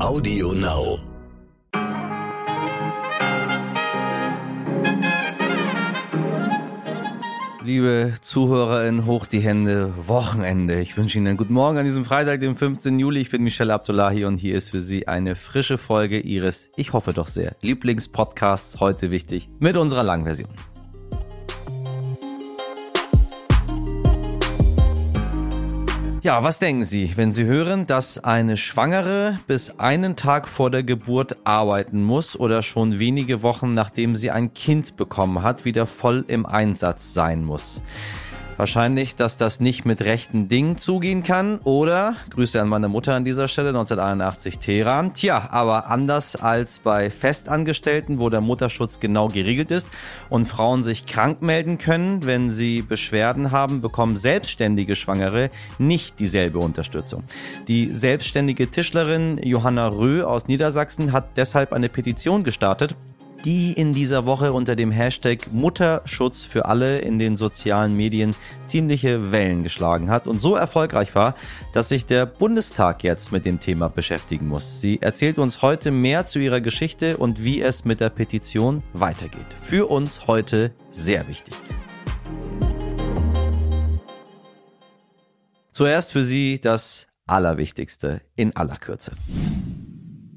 Audio Now. Liebe ZuhörerInnen, hoch die Hände, Wochenende. Ich wünsche Ihnen einen guten Morgen an diesem Freitag, dem 15. Juli. Ich bin Michelle Abdullahi und hier ist für Sie eine frische Folge Ihres, ich hoffe doch sehr, Lieblingspodcasts heute wichtig mit unserer Langversion. Ja, was denken Sie, wenn Sie hören, dass eine Schwangere bis einen Tag vor der Geburt arbeiten muss oder schon wenige Wochen nachdem sie ein Kind bekommen hat, wieder voll im Einsatz sein muss? Wahrscheinlich, dass das nicht mit rechten Dingen zugehen kann. Oder, Grüße an meine Mutter an dieser Stelle, 1981 Teheran. Tja, aber anders als bei Festangestellten, wo der Mutterschutz genau geregelt ist und Frauen sich krank melden können, wenn sie Beschwerden haben, bekommen selbstständige Schwangere nicht dieselbe Unterstützung. Die selbstständige Tischlerin Johanna Röh aus Niedersachsen hat deshalb eine Petition gestartet, die in dieser Woche unter dem Hashtag Mutterschutz für alle in den sozialen Medien ziemliche Wellen geschlagen hat und so erfolgreich war, dass sich der Bundestag jetzt mit dem Thema beschäftigen muss. Sie erzählt uns heute mehr zu ihrer Geschichte und wie es mit der Petition weitergeht. Für uns heute sehr wichtig. Zuerst für Sie das Allerwichtigste in aller Kürze.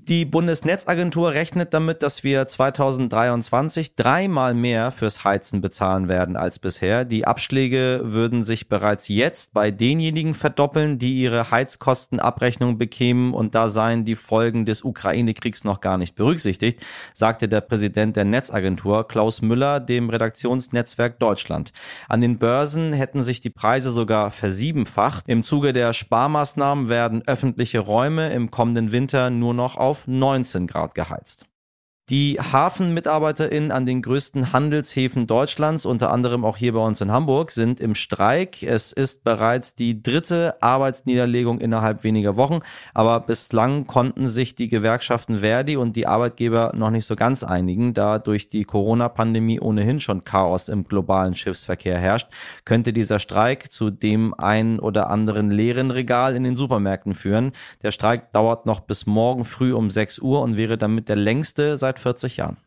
Die Bundesnetzagentur rechnet damit, dass wir 2023 dreimal mehr fürs Heizen bezahlen werden als bisher. Die Abschläge würden sich bereits jetzt bei denjenigen verdoppeln, die ihre Heizkostenabrechnung bekämen und da seien die Folgen des Ukraine-Kriegs noch gar nicht berücksichtigt, sagte der Präsident der Netzagentur Klaus Müller dem Redaktionsnetzwerk Deutschland. An den Börsen hätten sich die Preise sogar versiebenfacht. Im Zuge der Sparmaßnahmen werden öffentliche Räume im kommenden Winter nur noch auf 19 Grad geheizt. Die HafenmitarbeiterInnen an den größten Handelshäfen Deutschlands, unter anderem auch hier bei uns in Hamburg, sind im Streik. Es ist bereits die dritte Arbeitsniederlegung innerhalb weniger Wochen, aber bislang konnten sich die Gewerkschaften Verdi und die Arbeitgeber noch nicht so ganz einigen, da durch die Corona-Pandemie ohnehin schon Chaos im globalen Schiffsverkehr herrscht, könnte dieser Streik zu dem einen oder anderen leeren Regal in den Supermärkten führen. Der Streik dauert noch bis morgen früh um 6 Uhr und wäre damit der längste seit 40 Jahren.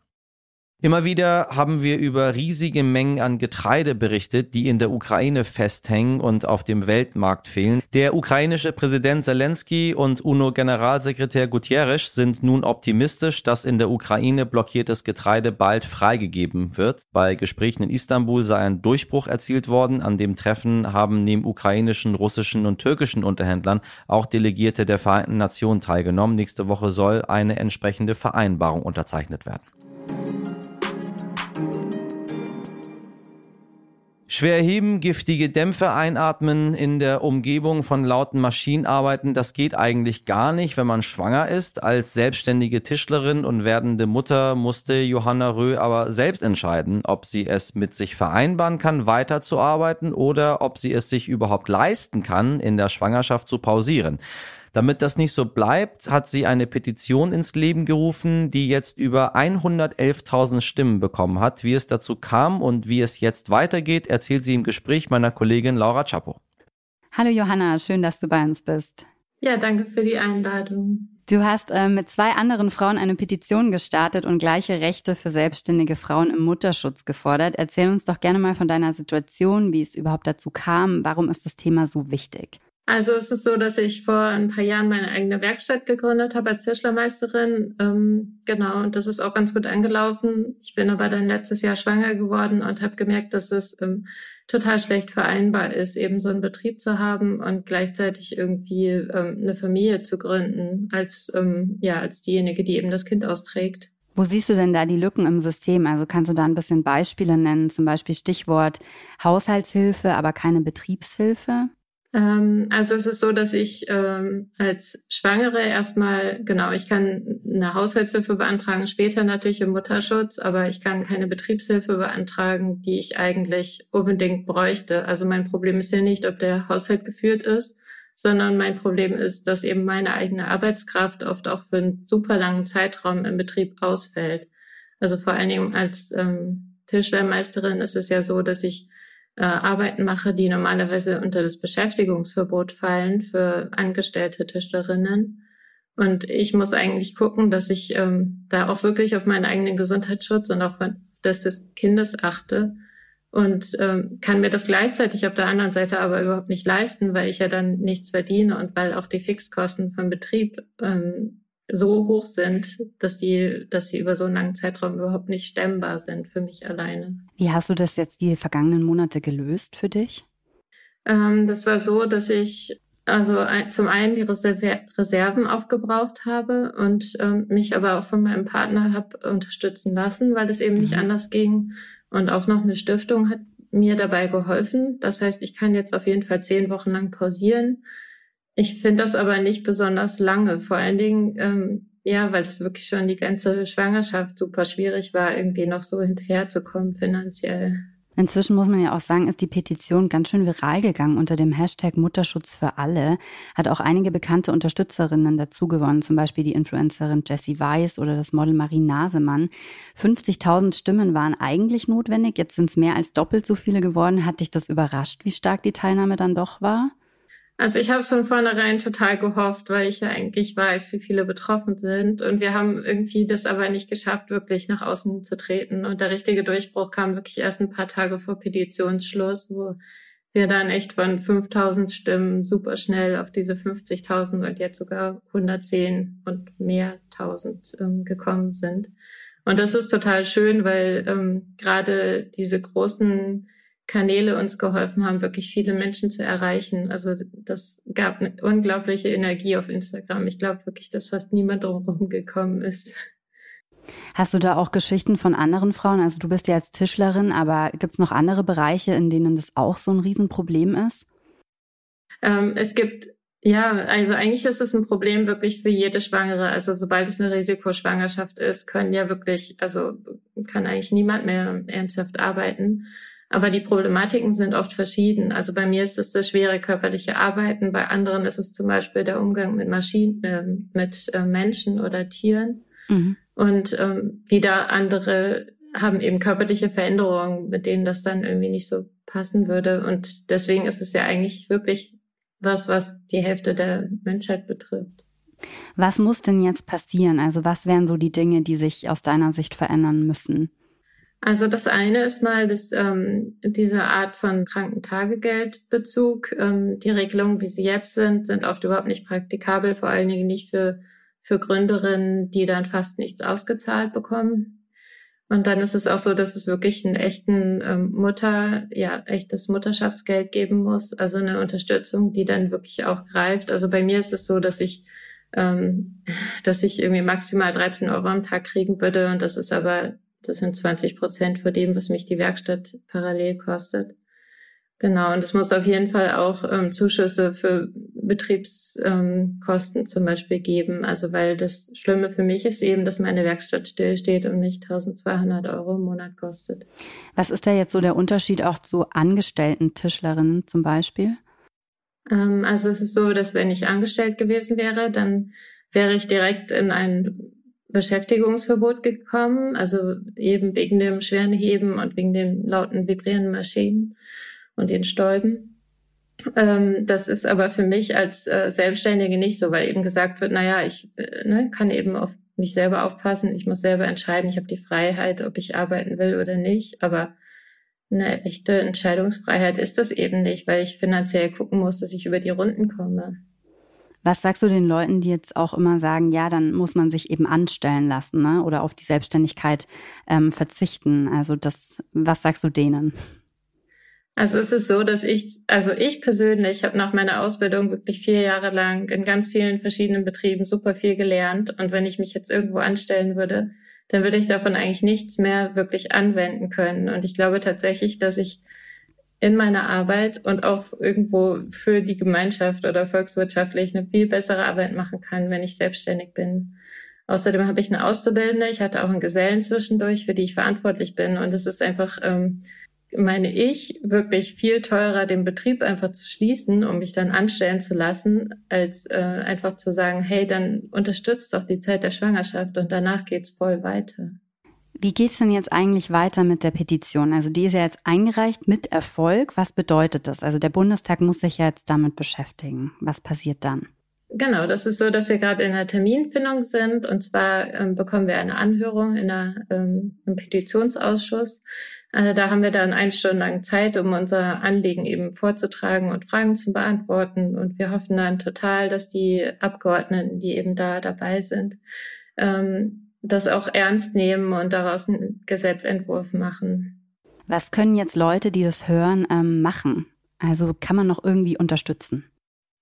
Immer wieder haben wir über riesige Mengen an Getreide berichtet, die in der Ukraine festhängen und auf dem Weltmarkt fehlen. Der ukrainische Präsident Zelensky und UNO-Generalsekretär Guterres sind nun optimistisch, dass in der Ukraine blockiertes Getreide bald freigegeben wird. Bei Gesprächen in Istanbul sei ein Durchbruch erzielt worden. An dem Treffen haben neben ukrainischen, russischen und türkischen Unterhändlern auch Delegierte der Vereinten Nationen teilgenommen. Nächste Woche soll eine entsprechende Vereinbarung unterzeichnet werden. Schwer heben, giftige Dämpfe einatmen, in der Umgebung von lauten Maschinen arbeiten, das geht eigentlich gar nicht, wenn man schwanger ist. Als selbstständige Tischlerin und werdende Mutter musste Johanna Röh aber selbst entscheiden, ob sie es mit sich vereinbaren kann, weiterzuarbeiten oder ob sie es sich überhaupt leisten kann, in der Schwangerschaft zu pausieren. Damit das nicht so bleibt, hat sie eine Petition ins Leben gerufen, die jetzt über 111.000 Stimmen bekommen hat. Wie es dazu kam und wie es jetzt weitergeht, erzählt sie im Gespräch meiner Kollegin Laura Chapo. Hallo Johanna, schön, dass du bei uns bist. Ja, danke für die Einladung. Du hast äh, mit zwei anderen Frauen eine Petition gestartet und gleiche Rechte für selbstständige Frauen im Mutterschutz gefordert. Erzähl uns doch gerne mal von deiner Situation, wie es überhaupt dazu kam. Warum ist das Thema so wichtig? Also es ist so, dass ich vor ein paar Jahren meine eigene Werkstatt gegründet habe als Tischlermeisterin. Ähm, genau, und das ist auch ganz gut angelaufen. Ich bin aber dann letztes Jahr schwanger geworden und habe gemerkt, dass es ähm, total schlecht vereinbar ist, eben so einen Betrieb zu haben und gleichzeitig irgendwie ähm, eine Familie zu gründen, als ähm, ja als diejenige, die eben das Kind austrägt. Wo siehst du denn da die Lücken im System? Also kannst du da ein bisschen Beispiele nennen, zum Beispiel Stichwort Haushaltshilfe, aber keine Betriebshilfe? Ähm, also es ist so, dass ich ähm, als Schwangere erstmal, genau, ich kann eine Haushaltshilfe beantragen, später natürlich im Mutterschutz, aber ich kann keine Betriebshilfe beantragen, die ich eigentlich unbedingt bräuchte. Also mein Problem ist ja nicht, ob der Haushalt geführt ist, sondern mein Problem ist, dass eben meine eigene Arbeitskraft oft auch für einen super langen Zeitraum im Betrieb ausfällt. Also vor allen Dingen als ähm, Tischlermeisterin ist es ja so, dass ich äh, Arbeiten mache, die normalerweise unter das Beschäftigungsverbot fallen für angestellte Tischlerinnen. Und ich muss eigentlich gucken, dass ich ähm, da auch wirklich auf meinen eigenen Gesundheitsschutz und auch das des Kindes achte und ähm, kann mir das gleichzeitig auf der anderen Seite aber überhaupt nicht leisten, weil ich ja dann nichts verdiene und weil auch die Fixkosten vom Betrieb ähm, so hoch sind, dass sie, dass sie über so einen langen Zeitraum überhaupt nicht stemmbar sind für mich alleine. Wie hast du das jetzt die vergangenen Monate gelöst für dich? Ähm, das war so, dass ich also ein, zum einen die Reserve Reserven aufgebraucht habe und ähm, mich aber auch von meinem Partner habe unterstützen lassen, weil es eben mhm. nicht anders ging. Und auch noch eine Stiftung hat mir dabei geholfen. Das heißt, ich kann jetzt auf jeden Fall zehn Wochen lang pausieren. Ich finde das aber nicht besonders lange. Vor allen Dingen, ähm, ja, weil das wirklich schon die ganze Schwangerschaft super schwierig war, irgendwie noch so hinterherzukommen finanziell. Inzwischen muss man ja auch sagen, ist die Petition ganz schön viral gegangen unter dem Hashtag Mutterschutz für alle. Hat auch einige bekannte Unterstützerinnen dazu gewonnen, zum Beispiel die Influencerin Jessie Weiss oder das Model Marie Nasemann. 50.000 Stimmen waren eigentlich notwendig, jetzt sind es mehr als doppelt so viele geworden. Hat dich das überrascht, wie stark die Teilnahme dann doch war? Also ich habe von vornherein total gehofft, weil ich ja eigentlich weiß, wie viele betroffen sind. Und wir haben irgendwie das aber nicht geschafft, wirklich nach außen zu treten. Und der richtige Durchbruch kam wirklich erst ein paar Tage vor Petitionsschluss, wo wir dann echt von 5000 Stimmen super schnell auf diese 50.000 und jetzt sogar 110 und mehr tausend ähm, gekommen sind. Und das ist total schön, weil ähm, gerade diese großen Kanäle uns geholfen haben, wirklich viele Menschen zu erreichen. Also das gab eine unglaubliche Energie auf Instagram. Ich glaube wirklich, dass fast niemand drumherum gekommen ist. Hast du da auch Geschichten von anderen Frauen? Also du bist ja als Tischlerin, aber gibt es noch andere Bereiche, in denen das auch so ein Riesenproblem ist? Ähm, es gibt, ja, also eigentlich ist es ein Problem wirklich für jede Schwangere. Also sobald es eine Risikoschwangerschaft ist, können ja wirklich, also kann eigentlich niemand mehr ernsthaft arbeiten. Aber die Problematiken sind oft verschieden. Also bei mir ist es das schwere körperliche Arbeiten, bei anderen ist es zum Beispiel der Umgang mit Maschinen, äh, mit äh, Menschen oder Tieren. Mhm. Und ähm, wieder andere haben eben körperliche Veränderungen, mit denen das dann irgendwie nicht so passen würde. Und deswegen ist es ja eigentlich wirklich was, was die Hälfte der Menschheit betrifft. Was muss denn jetzt passieren? Also was wären so die Dinge, die sich aus deiner Sicht verändern müssen? Also das eine ist mal dass ähm, diese Art von Krankentagegeldbezug. Ähm, die Regelungen, wie sie jetzt sind, sind oft überhaupt nicht praktikabel, vor allen Dingen nicht für, für Gründerinnen, die dann fast nichts ausgezahlt bekommen. Und dann ist es auch so, dass es wirklich einen echten ähm, Mutter, ja, echtes Mutterschaftsgeld geben muss, also eine Unterstützung, die dann wirklich auch greift. Also bei mir ist es so, dass ich ähm, dass ich irgendwie maximal 13 Euro am Tag kriegen würde und das ist aber das sind 20 Prozent von dem, was mich die Werkstatt parallel kostet. Genau, und es muss auf jeden Fall auch ähm, Zuschüsse für Betriebskosten ähm, zum Beispiel geben. Also weil das Schlimme für mich ist eben, dass meine Werkstatt stillsteht und mich 1200 Euro im Monat kostet. Was ist da jetzt so der Unterschied auch zu angestellten Tischlerinnen zum Beispiel? Ähm, also es ist so, dass wenn ich angestellt gewesen wäre, dann wäre ich direkt in ein Beschäftigungsverbot gekommen, also eben wegen dem schweren Heben und wegen den lauten vibrierenden Maschinen und den Stäuben. Ähm, das ist aber für mich als äh, Selbstständige nicht so, weil eben gesagt wird, naja, ich äh, ne, kann eben auf mich selber aufpassen, ich muss selber entscheiden, ich habe die Freiheit, ob ich arbeiten will oder nicht, aber eine echte Entscheidungsfreiheit ist das eben nicht, weil ich finanziell gucken muss, dass ich über die Runden komme. Was sagst du den Leuten, die jetzt auch immer sagen, ja, dann muss man sich eben anstellen lassen ne? oder auf die Selbstständigkeit ähm, verzichten? Also das, was sagst du denen? Also es ist so, dass ich, also ich persönlich habe nach meiner Ausbildung wirklich vier Jahre lang in ganz vielen verschiedenen Betrieben super viel gelernt. Und wenn ich mich jetzt irgendwo anstellen würde, dann würde ich davon eigentlich nichts mehr wirklich anwenden können. Und ich glaube tatsächlich, dass ich in meiner Arbeit und auch irgendwo für die Gemeinschaft oder volkswirtschaftlich eine viel bessere Arbeit machen kann, wenn ich selbstständig bin. Außerdem habe ich eine Auszubildende, ich hatte auch einen Gesellen zwischendurch, für die ich verantwortlich bin. Und es ist einfach, ähm, meine ich, wirklich viel teurer, den Betrieb einfach zu schließen, um mich dann anstellen zu lassen, als äh, einfach zu sagen, hey, dann unterstützt doch die Zeit der Schwangerschaft und danach geht's voll weiter. Wie geht's denn jetzt eigentlich weiter mit der Petition? Also die ist ja jetzt eingereicht mit Erfolg. Was bedeutet das? Also der Bundestag muss sich ja jetzt damit beschäftigen. Was passiert dann? Genau, das ist so, dass wir gerade in der Terminfindung sind. Und zwar ähm, bekommen wir eine Anhörung in der, ähm, im Petitionsausschuss. Also da haben wir dann eine Stunde lang Zeit, um unser Anliegen eben vorzutragen und Fragen zu beantworten. Und wir hoffen dann total, dass die Abgeordneten, die eben da dabei sind, ähm, das auch ernst nehmen und daraus einen Gesetzentwurf machen. Was können jetzt Leute, die das hören, ähm, machen? Also kann man noch irgendwie unterstützen?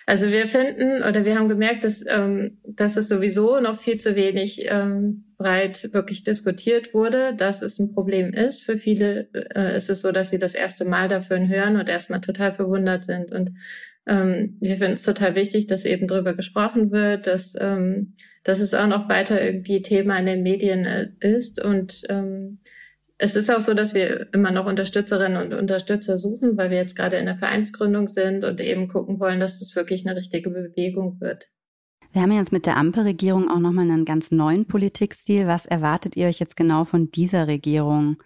Also wir finden oder wir haben gemerkt, dass, ähm, dass es sowieso noch viel zu wenig ähm, breit wirklich diskutiert wurde, dass es ein Problem ist. Für viele äh, ist es so, dass sie das erste Mal dafür hören und erstmal total verwundert sind. Und ähm, wir finden es total wichtig, dass eben drüber gesprochen wird, dass, ähm, dass es auch noch weiter irgendwie Thema in den Medien äh, ist und ähm, es ist auch so, dass wir immer noch Unterstützerinnen und Unterstützer suchen, weil wir jetzt gerade in der Vereinsgründung sind und eben gucken wollen, dass das wirklich eine richtige Bewegung wird. Wir haben jetzt mit der Ampelregierung auch nochmal einen ganz neuen Politikstil. Was erwartet ihr euch jetzt genau von dieser Regierung?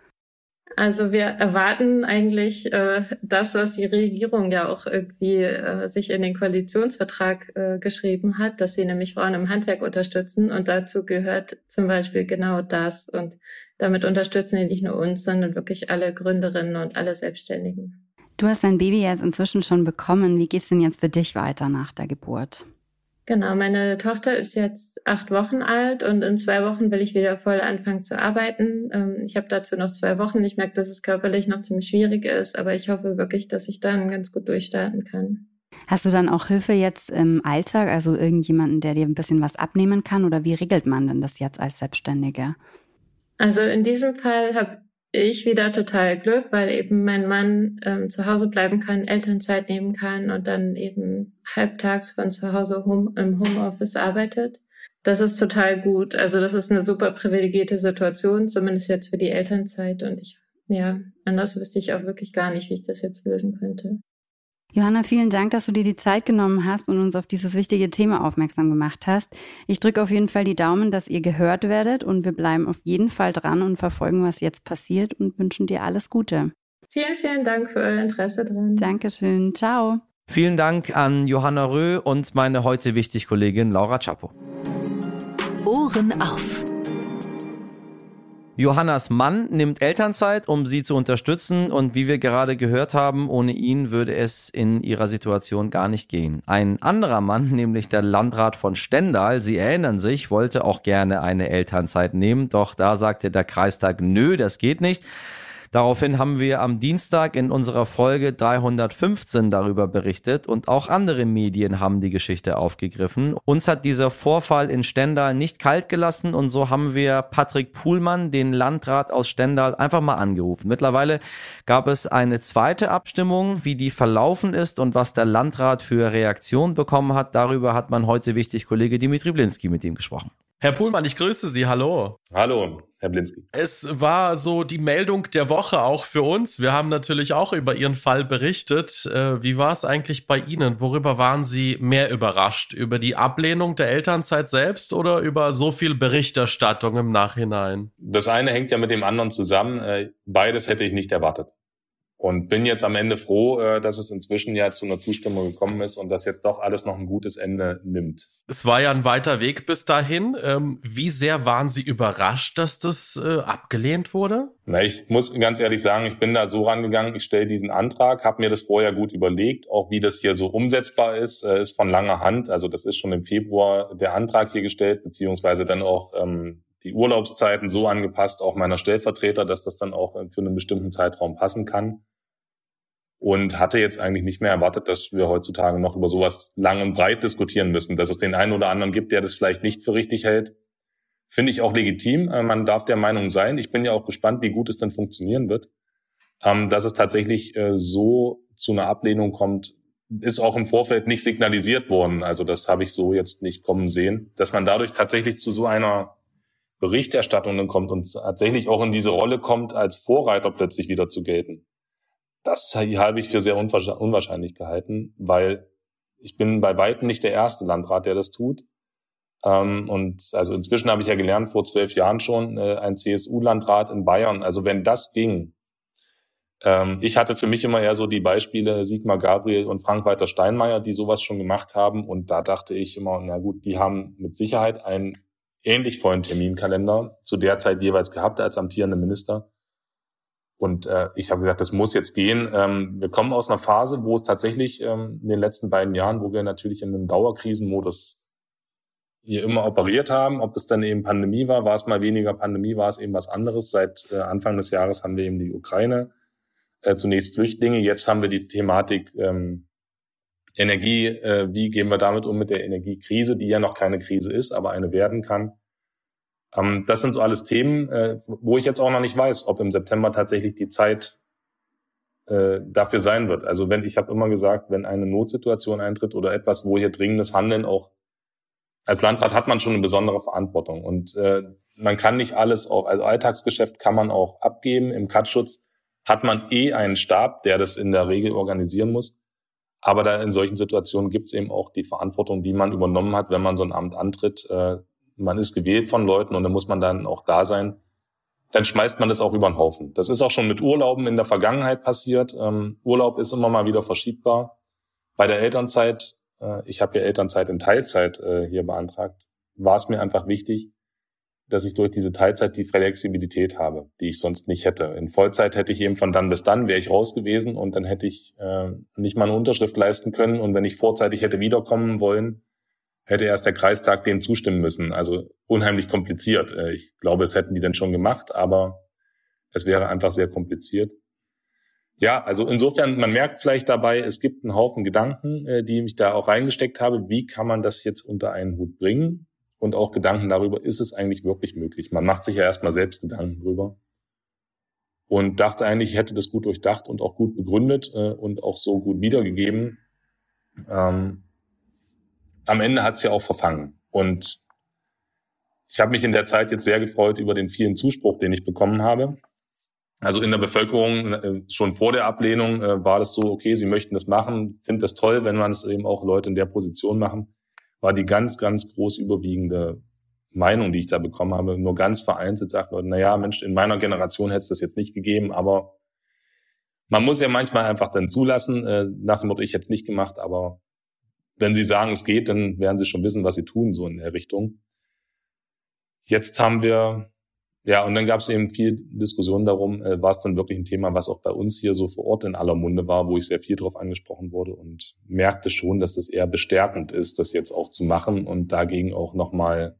Also wir erwarten eigentlich äh, das, was die Regierung ja auch irgendwie äh, sich in den Koalitionsvertrag äh, geschrieben hat, dass sie nämlich Frauen im Handwerk unterstützen. Und dazu gehört zum Beispiel genau das. Und damit unterstützen die nicht nur uns, sondern wirklich alle Gründerinnen und alle Selbstständigen. Du hast dein Baby jetzt inzwischen schon bekommen. Wie geht's denn jetzt für dich weiter nach der Geburt? Genau, meine Tochter ist jetzt acht Wochen alt und in zwei Wochen will ich wieder voll anfangen zu arbeiten. Ähm, ich habe dazu noch zwei Wochen. Ich merke, dass es körperlich noch ziemlich schwierig ist, aber ich hoffe wirklich, dass ich dann ganz gut durchstarten kann. Hast du dann auch Hilfe jetzt im Alltag, also irgendjemanden, der dir ein bisschen was abnehmen kann oder wie regelt man denn das jetzt als Selbstständige? Also in diesem Fall habe ich wieder total Glück, weil eben mein Mann ähm, zu Hause bleiben kann, Elternzeit nehmen kann und dann eben halbtags von zu Hause home, im Homeoffice arbeitet. Das ist total gut. Also das ist eine super privilegierte Situation, zumindest jetzt für die Elternzeit. Und ich, ja, anders wüsste ich auch wirklich gar nicht, wie ich das jetzt lösen könnte. Johanna, vielen Dank, dass du dir die Zeit genommen hast und uns auf dieses wichtige Thema aufmerksam gemacht hast. Ich drücke auf jeden Fall die Daumen, dass ihr gehört werdet und wir bleiben auf jeden Fall dran und verfolgen, was jetzt passiert und wünschen dir alles Gute. Vielen, vielen Dank für euer Interesse dran. Dankeschön. Ciao. Vielen Dank an Johanna Röh und meine heute wichtig Kollegin Laura Chapo. Ohren auf. Johannas Mann nimmt Elternzeit, um sie zu unterstützen und wie wir gerade gehört haben, ohne ihn würde es in ihrer Situation gar nicht gehen. Ein anderer Mann, nämlich der Landrat von Stendal, Sie erinnern sich, wollte auch gerne eine Elternzeit nehmen, doch da sagte der Kreistag, nö, das geht nicht. Daraufhin haben wir am Dienstag in unserer Folge 315 darüber berichtet und auch andere Medien haben die Geschichte aufgegriffen. Uns hat dieser Vorfall in Stendal nicht kalt gelassen und so haben wir Patrick Puhlmann, den Landrat aus Stendal, einfach mal angerufen. Mittlerweile gab es eine zweite Abstimmung, wie die verlaufen ist und was der Landrat für Reaktion bekommen hat. Darüber hat man heute wichtig Kollege Dimitri Blinski mit ihm gesprochen. Herr Puhlmann, ich grüße Sie. Hallo. Hallo, Herr Blinski. Es war so die Meldung der Woche auch für uns. Wir haben natürlich auch über Ihren Fall berichtet. Äh, wie war es eigentlich bei Ihnen? Worüber waren Sie mehr überrascht? Über die Ablehnung der Elternzeit selbst oder über so viel Berichterstattung im Nachhinein? Das eine hängt ja mit dem anderen zusammen. Äh, beides hätte ich nicht erwartet. Und bin jetzt am Ende froh, äh, dass es inzwischen ja zu einer Zustimmung gekommen ist und dass jetzt doch alles noch ein gutes Ende nimmt. Es war ja ein weiter Weg bis dahin. Ähm, wie sehr waren Sie überrascht, dass das äh, abgelehnt wurde? Na, ich muss ganz ehrlich sagen, ich bin da so rangegangen, ich stelle diesen Antrag, habe mir das vorher gut überlegt, auch wie das hier so umsetzbar ist, äh, ist von langer Hand. Also das ist schon im Februar der Antrag hier gestellt, beziehungsweise dann auch ähm, die Urlaubszeiten so angepasst, auch meiner Stellvertreter, dass das dann auch für einen bestimmten Zeitraum passen kann. Und hatte jetzt eigentlich nicht mehr erwartet, dass wir heutzutage noch über sowas lang und breit diskutieren müssen. Dass es den einen oder anderen gibt, der das vielleicht nicht für richtig hält, finde ich auch legitim. Äh, man darf der Meinung sein. Ich bin ja auch gespannt, wie gut es denn funktionieren wird. Ähm, dass es tatsächlich äh, so zu einer Ablehnung kommt, ist auch im Vorfeld nicht signalisiert worden. Also das habe ich so jetzt nicht kommen sehen, dass man dadurch tatsächlich zu so einer Berichterstattungen kommt und tatsächlich auch in diese Rolle kommt, als Vorreiter plötzlich wieder zu gelten. Das habe ich für sehr unwahrscheinlich gehalten, weil ich bin bei weitem nicht der erste Landrat, der das tut. Ähm, und also inzwischen habe ich ja gelernt, vor zwölf Jahren schon, äh, ein CSU-Landrat in Bayern. Also wenn das ging, Ähm, ich hatte für mich immer eher so die Beispiele Sigmar Gabriel und Frank-Walter Steinmeier, die sowas schon gemacht haben. Und da dachte ich immer, na gut, die haben mit Sicherheit einen ähnlich vollen Terminkalender zu der Zeit jeweils gehabt als amtierende Minister. Und äh, ich habe gesagt, das muss jetzt gehen. Ähm, wir kommen aus einer Phase, wo es tatsächlich ähm, in den letzten beiden Jahren, wo wir natürlich in einem Dauerkrisenmodus hier immer operiert haben. Ob es dann eben Pandemie war, war es mal weniger Pandemie, war es eben was anderes. Seit äh, Anfang des Jahres haben wir eben die Ukraine, äh, zunächst Flüchtlinge, jetzt haben wir die Thematik ähm, Energie. Äh, wie gehen wir damit um mit der Energiekrise, die ja noch keine Krise ist, aber eine werden kann. Ähm, das sind so alles Themen, äh, wo ich jetzt auch noch nicht weiß, ob im September tatsächlich die Zeit äh, dafür sein wird. Also wenn ich habe immer gesagt, wenn eine Notsituation eintritt oder etwas, wo hier dringendes Handeln auch als Landrat hat man schon eine besondere Verantwortung und äh, man kann nicht alles auch, also Alltagsgeschäft kann man auch abgeben. Im Katschutz hat man eh einen Stab, der das in der Regel organisieren muss. Aber da in solchen Situationen gibt es eben auch die Verantwortung, die man übernommen hat, wenn man so ein Amt antritt. Man ist gewählt von Leuten und dann muss man dann auch da sein. Dann schmeißt man das auch über den Haufen. Das ist auch schon mit Urlauben in der Vergangenheit passiert. Ähm, Urlaub ist immer mal wieder verschiebbar. Bei der Elternzeit, äh, ich habe ja Elternzeit in Teilzeit äh, hier beantragt, war es mir einfach wichtig, dass ich durch diese Teilzeit die Flexibilität habe, die ich sonst nicht hätte. In Vollzeit hätte ich eben von dann bis dann, wäre ich raus gewesen und dann hätte ich äh, nicht mal eine Unterschrift leisten können. Und wenn ich vorzeitig hätte wiederkommen wollen, hätte erst der Kreistag dem zustimmen müssen. Also unheimlich kompliziert. Äh, ich glaube, es hätten die dann schon gemacht, aber es wäre einfach sehr kompliziert. Ja, also insofern, man merkt vielleicht dabei, es gibt einen Haufen Gedanken, äh, die ich da auch reingesteckt habe. Wie kann man das jetzt unter einen Hut bringen? Und auch Gedanken darüber, ist es eigentlich wirklich möglich? Man macht sich ja erstmal selbst Gedanken drüber. Und dachte eigentlich, ich hätte das gut durchdacht und auch gut begründet äh, und auch so gut wiedergegeben. Ähm, am Ende hat ja auch verfangen. Und ich habe mich in der Zeit jetzt sehr gefreut über den vielen Zuspruch, den ich bekommen habe. Also in der Bevölkerung äh, schon vor der Ablehnung äh, war das so, okay, sie möchten das machen, finde das toll, wenn man es eben auch Leute in der Position machen, war die ganz, ganz groß überwiegende Meinung, die ich da bekommen habe. Nur ganz vereinzelt sagt Leute, na ja, Mensch, in meiner Generation hätte es das jetzt nicht gegeben, aber man muss ja manchmal einfach dann zulassen, äh, nach dem Motto, ich hätte es nicht gemacht, aber wenn sie sagen, es geht, dann werden sie schon wissen, was sie tun, so in der Richtung. Jetzt haben wir, ja, und dann gab es eben viel Diskussion darum, äh, war es dann wirklich ein Thema, was auch bei uns hier so vor Ort in aller Munde war, wo ich sehr viel drauf angesprochen wurde und merkte schon, dass es eher bestärkend ist, das jetzt auch zu machen und dagegen auch nochmal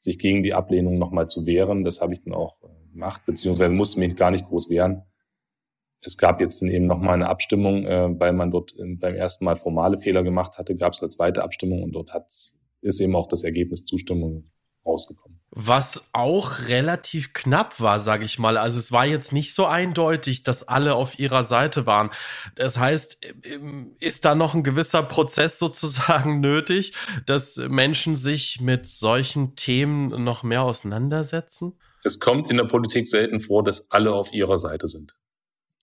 sich gegen die Ablehnung nochmal zu wehren. Das habe ich dann auch äh, gemacht, beziehungsweise musste mich gar nicht groß wehren es gab jetzt eben nochmal eine Abstimmung, äh, weil man dort beim ersten Mal formale Fehler gemacht hatte, gab es eine zweite Abstimmung und dort hat, ist eben auch das Ergebnis Zustimmung rausgekommen. Was auch relativ knapp war, sage ich mal. Also es war jetzt nicht so eindeutig, dass alle auf ihrer Seite waren. Das heißt, ähm, ist da noch ein gewisser Prozess sozusagen nötig, dass Menschen sich mit solchen Themen noch mehr auseinandersetzen? Es kommt in der Politik selten vor, dass alle auf ihrer Seite sind.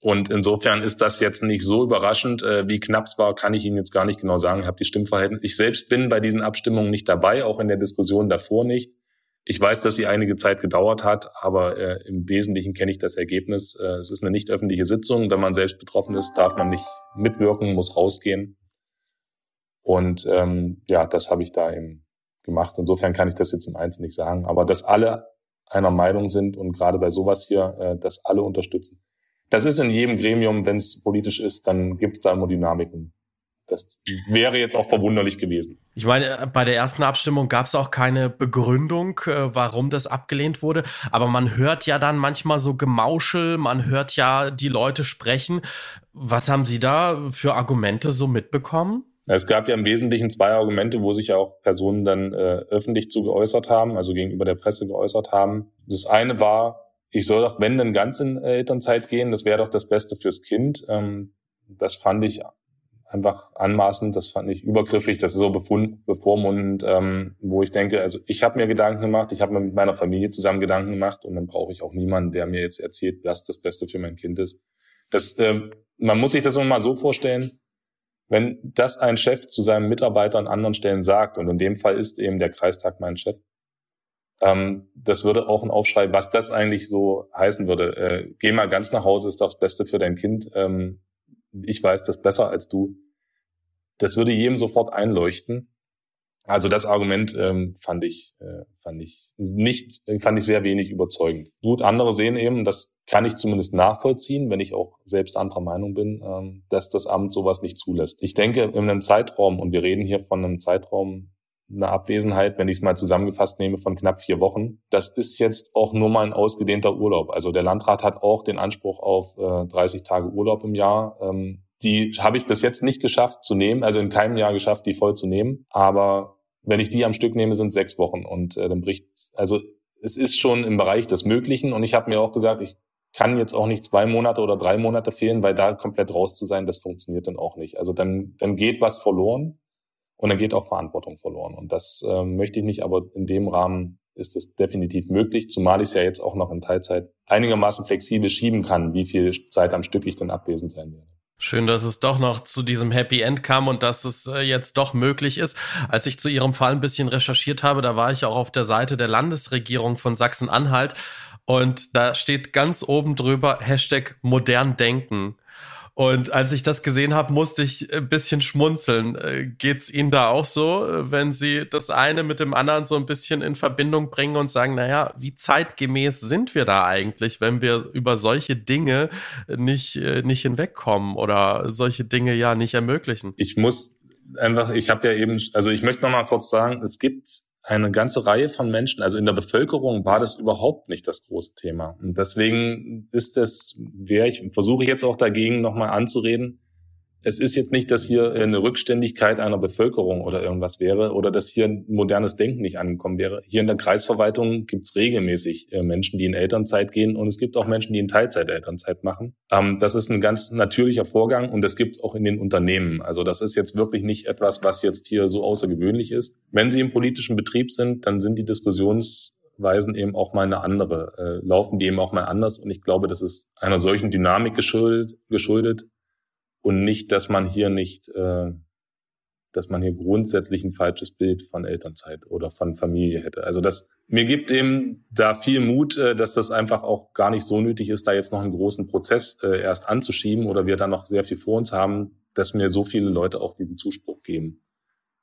Und insofern ist das jetzt nicht so überraschend. Äh, wie knapp es war, kann ich Ihnen jetzt gar nicht genau sagen. Ich habe die Stimmverhältnisse. Ich selbst bin bei diesen Abstimmungen nicht dabei, auch in der Diskussion davor nicht. Ich weiß, dass sie einige Zeit gedauert hat, aber äh, im Wesentlichen kenne ich das Ergebnis. Äh, es ist eine nicht öffentliche Sitzung. Wenn man selbst betroffen ist, darf man nicht mitwirken, muss rausgehen. Und ähm, ja, das habe ich da eben gemacht. Insofern kann ich das jetzt im Einzelnen nicht sagen. Aber dass alle einer Meinung sind und gerade bei sowas hier, äh, dass alle unterstützen, das ist in jedem Gremium, wenn es politisch ist, dann gibt es da immer Dynamiken. Das wäre jetzt auch verwunderlich gewesen. Ich meine, bei der ersten Abstimmung gab es auch keine Begründung, äh, warum das abgelehnt wurde. Aber man hört ja dann manchmal so Gemauschel, man hört ja die Leute sprechen. Was haben Sie da für Argumente so mitbekommen? Es gab ja im Wesentlichen zwei Argumente, wo sich ja auch Personen dann äh, öffentlich zu geäußert haben, also gegenüber der Presse geäußert haben. Das eine war, ich soll doch, wenn, dann ganz in Elternzeit gehen. Das wäre doch das Beste fürs Kind. Ähm, das fand ich einfach anmaßend, das fand ich übergriffig, das ist so befund, bevormundend, ähm, wo ich denke, also ich habe mir Gedanken gemacht, ich habe mir mit meiner Familie zusammen Gedanken gemacht und dann brauche ich auch niemanden, der mir jetzt erzählt, was das Beste für mein Kind ist. Das, ähm, man muss sich das immer mal so vorstellen, wenn das ein Chef zu seinem Mitarbeiter an anderen Stellen sagt, und in dem Fall ist eben der Kreistag mein Chef, Ähm, das würde auch ein Aufschrei, was das eigentlich so heißen würde. Äh, geh mal ganz nach Hause, ist doch das Beste für dein Kind. Ähm, ich weiß das besser als du. Das würde jedem sofort einleuchten. Also das Argument ähm, fand ich äh, fand ich nicht fand ich sehr wenig überzeugend. Gut, andere sehen eben, das kann ich zumindest nachvollziehen, wenn ich auch selbst anderer Meinung bin, ähm, dass das Amt sowas nicht zulässt. Ich denke, in einem Zeitraum und wir reden hier von einem Zeitraum einer Abwesenheit, wenn ich es mal zusammengefasst nehme, von knapp vier Wochen. Das ist jetzt auch nur mal ein ausgedehnter Urlaub. Also der Landrat hat auch den Anspruch auf äh, 30 Tage Urlaub im Jahr. Ähm, die habe ich bis jetzt nicht geschafft zu nehmen, also in keinem Jahr geschafft, die voll zu nehmen. Aber wenn ich die am Stück nehme, sind sechs Wochen und äh, dann bricht, also es ist schon im Bereich des Möglichen und ich habe mir auch gesagt, ich kann jetzt auch nicht zwei Monate oder drei Monate fehlen, weil da komplett raus zu sein, das funktioniert dann auch nicht. Also dann, dann geht was verloren und dann geht auch Verantwortung verloren. Und das äh, möchte ich nicht, aber in dem Rahmen ist es definitiv möglich, zumal ich es ja jetzt auch noch in Teilzeit einigermaßen flexibel schieben kann, wie viel Zeit am Stück ich dann abwesend sein werde. Schön, dass es doch noch zu diesem Happy End kam und dass es äh, jetzt doch möglich ist. Als ich zu Ihrem Fall ein bisschen recherchiert habe, da war ich auch auf der Seite der Landesregierung von Sachsen-Anhalt und da steht ganz oben drüber Hashtag modern denken. Und als ich das gesehen habe, musste ich ein bisschen schmunzeln. Äh, geht's Ihnen da auch so, äh, wenn Sie das eine mit dem anderen so ein bisschen in Verbindung bringen und sagen, naja, wie zeitgemäß sind wir da eigentlich, wenn wir über solche Dinge nicht, äh, nicht hinwegkommen oder solche Dinge ja nicht ermöglichen? Ich muss einfach, ich habe ja eben, also ich möchte noch mal kurz sagen, es gibt eine ganze Reihe von Menschen, also in der Bevölkerung war das überhaupt nicht das große Thema. Und deswegen ist es, wäre ich, versuche ich jetzt auch dagegen nochmal anzureden, es ist jetzt nicht, dass hier eine Rückständigkeit einer Bevölkerung oder irgendwas wäre oder dass hier ein modernes Denken nicht angekommen wäre. Hier in der Kreisverwaltung gibt es regelmäßig äh, Menschen, die in Elternzeit gehen und es gibt auch Menschen, die in Teilzeit Elternzeit machen. Ähm, das ist ein ganz natürlicher Vorgang und das gibt es auch in den Unternehmen. Also das ist jetzt wirklich nicht etwas, was jetzt hier so außergewöhnlich ist. Wenn Sie im politischen Betrieb sind, dann sind die Diskussionsweisen eben auch mal eine andere, äh, laufen die eben auch mal anders. Und ich glaube, das ist einer solchen Dynamik geschuldet, geschuldet und nicht, dass man hier nicht, äh, dass man hier grundsätzlich ein falsches Bild von Elternzeit oder von Familie hätte. Also das mir gibt eben da viel Mut, äh, dass das einfach auch gar nicht so nötig ist, da jetzt noch einen großen Prozess äh, erst anzuschieben oder wir da noch sehr viel vor uns haben, dass mir so viele Leute auch diesen Zuspruch geben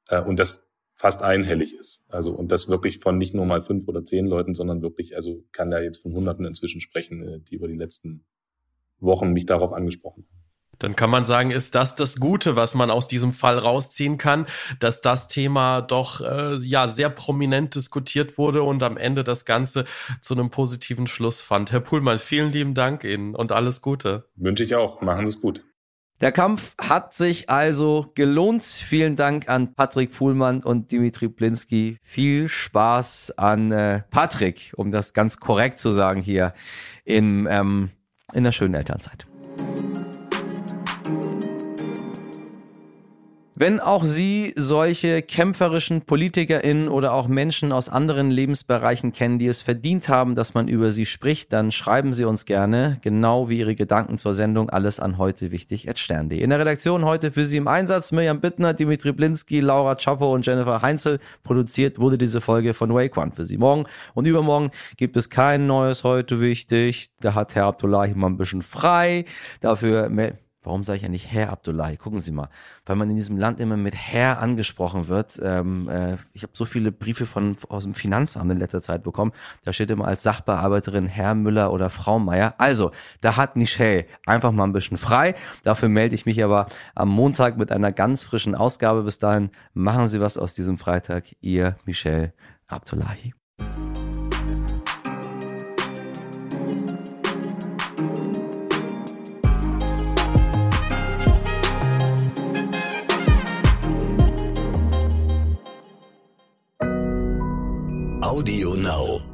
äh, und das fast einhellig ist. Also und das wirklich von nicht nur mal fünf oder zehn Leuten, sondern wirklich, also kann da jetzt von Hunderten inzwischen sprechen, äh, die über die letzten Wochen mich darauf angesprochen haben. Dann kann man sagen, ist das das Gute, was man aus diesem Fall rausziehen kann, dass das Thema doch äh, ja sehr prominent diskutiert wurde und am Ende das Ganze zu einem positiven Schluss fand. Herr Puhlmann, vielen lieben Dank Ihnen und alles Gute. Wünsche ich auch. Machen Sie es gut. Der Kampf hat sich also gelohnt. Vielen Dank an Patrick Puhlmann und Dimitri Blinski. Viel Spaß an äh, Patrick, um das ganz korrekt zu sagen hier in, ähm, in der schönen Elternzeit. Wenn auch Sie solche kämpferischen PolitikerInnen oder auch Menschen aus anderen Lebensbereichen kennen, die es verdient haben, dass man über sie spricht, dann schreiben Sie uns gerne, genau wie Ihre Gedanken zur Sendung, alles an heute wichtig stern.de. In der Redaktion heute für Sie im Einsatz Mirjam Bittner, Dimitri Blinski, Laura Chapo und Jennifer Heinzel. Produziert wurde diese Folge von Wake One für Sie. Morgen und übermorgen gibt es kein neues heute wichtig. Da hat Herr Abdullahi mal ein bisschen frei. Dafür Warum sage ich ja nicht Herr Abdullahi? Gucken Sie mal, weil man in diesem Land immer mit Herr angesprochen wird. Ähm, äh, ich habe so viele Briefe von aus dem Finanzamt in letzter Zeit bekommen. Da steht immer als Sachbearbeiterin Herr Müller oder Frau Meier. Also, da hat Michelle einfach mal ein bisschen frei. Dafür melde ich mich aber am Montag mit einer ganz frischen Ausgabe. Bis dahin machen Sie was aus diesem Freitag. Ihr Michelle Abdullahi. Audio Now.